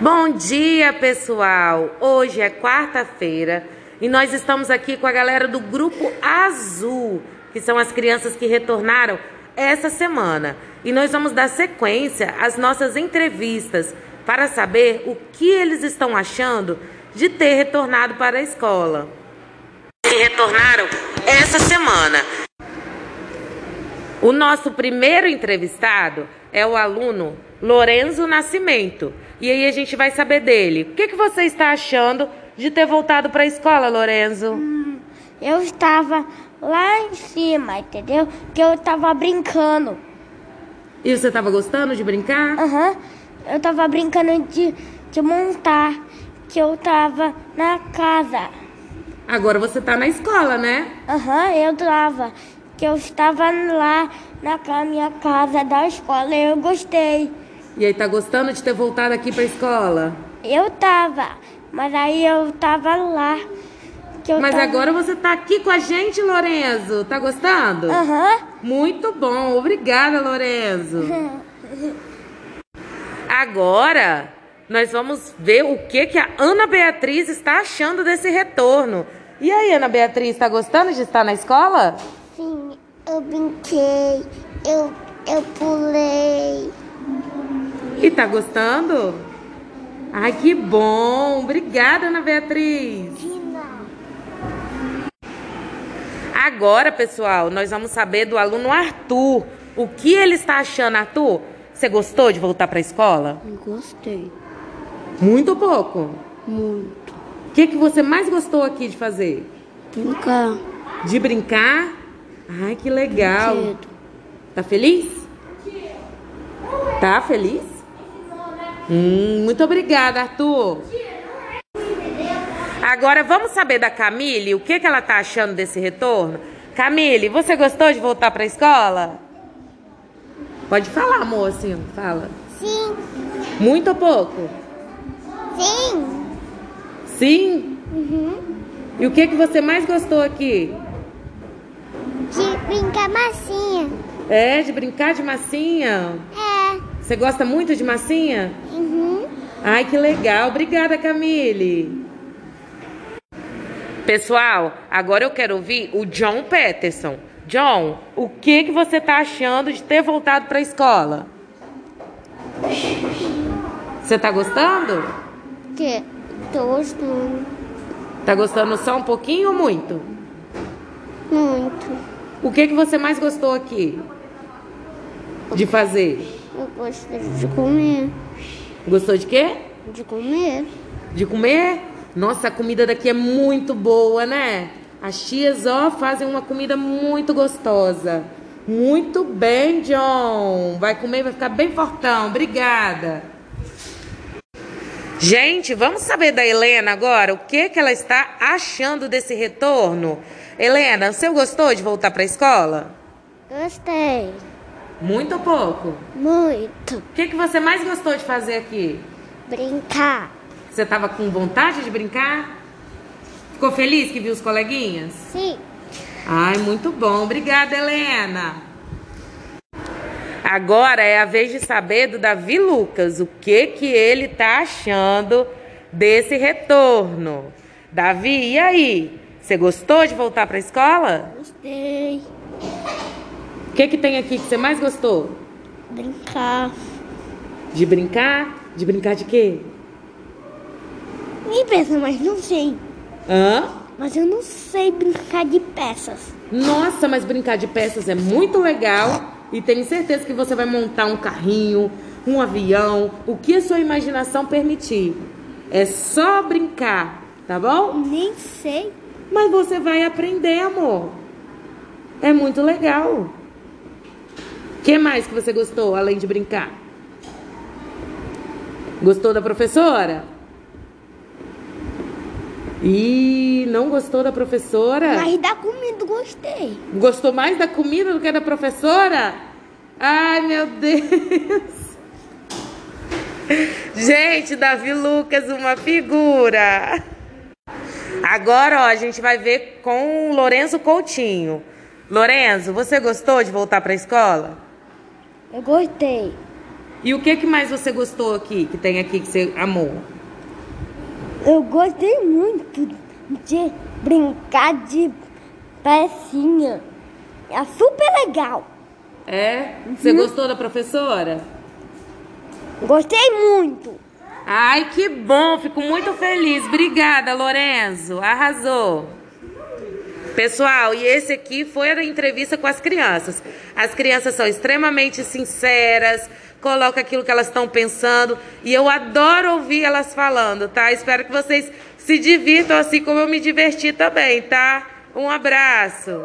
Bom dia, pessoal! Hoje é quarta-feira e nós estamos aqui com a galera do Grupo Azul, que são as crianças que retornaram essa semana. E nós vamos dar sequência às nossas entrevistas para saber o que eles estão achando de ter retornado para a escola. Que retornaram essa semana. O nosso primeiro entrevistado é o aluno Lorenzo Nascimento. E aí a gente vai saber dele. O que, que você está achando de ter voltado para a escola, Lorenzo? Hum, eu estava lá em cima, entendeu? Que eu estava brincando. E você estava gostando de brincar? Aham. Uhum. Eu estava brincando de, de montar. Que eu estava na casa. Agora você está na escola, né? Aham, uhum, eu estava. Que eu estava lá na minha casa da escola e eu gostei. E aí, tá gostando de ter voltado aqui pra escola? Eu tava, mas aí eu tava lá. mas tava... agora você tá aqui com a gente, Lorenzo. Tá gostando? Aham. Uhum. Muito bom. Obrigada, Lorenzo. agora, nós vamos ver o que, que a Ana Beatriz está achando desse retorno. E aí, Ana Beatriz, tá gostando de estar na escola? Sim, eu brinquei, eu, eu pulei. E tá gostando? Ai, que bom! Obrigada, Ana Beatriz! Agora, pessoal, nós vamos saber do aluno Arthur. O que ele está achando, Arthur? Você gostou de voltar para a escola? Gostei. Muito ou pouco? Muito. O que, que você mais gostou aqui de fazer? Brincar. De brincar? Ai, que legal. Brinquedo. Tá feliz? Tá feliz? Hum, muito obrigada, Arthur. Agora vamos saber da Camille o que, que ela tá achando desse retorno. Camille, você gostou de voltar para a escola? Pode falar, mocinho, fala. Sim. Muito ou pouco? Sim. Sim? Uhum. E o que, que você mais gostou aqui? De brincar massinha. É, de brincar de massinha? É. Você gosta muito de massinha? Uhum. Ai, que legal. Obrigada, Camille. Pessoal, agora eu quero ouvir o John Peterson. John, o que, que você está achando de ter voltado para a escola? Você está gostando? Que? Tô gostando. Tá gostando só um pouquinho ou muito? Muito. O que, que você mais gostou aqui de fazer? Eu gosto de comer. Gostou de quê? De comer. De comer? Nossa, a comida daqui é muito boa, né? As tias, ó, fazem uma comida muito gostosa. Muito bem, John. Vai comer, vai ficar bem fortão. Obrigada. Gente, vamos saber da Helena agora o que, que ela está achando desse retorno. Helena, você gostou de voltar para a escola? Gostei. Muito ou pouco? Muito. O que, que você mais gostou de fazer aqui? Brincar. Você estava com vontade de brincar? Ficou feliz que viu os coleguinhas? Sim. Ai, muito bom. Obrigada, Helena. Agora é a vez de saber do Davi Lucas. O que que ele tá achando desse retorno? Davi, e aí? Você gostou de voltar para a escola? Gostei que, que tem aqui que você mais gostou? Brincar. De brincar? De brincar de quê? De peças, mas não sei. Hã? Mas eu não sei brincar de peças. Nossa, mas brincar de peças é muito legal. E tenho certeza que você vai montar um carrinho, um avião, o que a sua imaginação permitir. É só brincar, tá bom? Nem sei. Mas você vai aprender, amor. É muito legal que mais que você gostou, além de brincar? Gostou da professora? E não gostou da professora? Mas da comida gostei. Gostou mais da comida do que da professora? Ai, meu Deus. Gente, Davi Lucas, uma figura. Agora, ó, a gente vai ver com o Lorenzo Coutinho. Lorenzo, você gostou de voltar para a escola? Eu gostei. E o que, que mais você gostou aqui, que tem aqui, que você amou? Eu gostei muito de brincar de pecinha. É super legal. É? Você gostou da professora? Gostei muito. Ai, que bom, fico muito feliz. Obrigada, Lorenzo. Arrasou. Pessoal, e esse aqui foi a entrevista com as crianças. As crianças são extremamente sinceras, colocam aquilo que elas estão pensando e eu adoro ouvir elas falando, tá? Espero que vocês se divirtam assim como eu me diverti também, tá? Um abraço.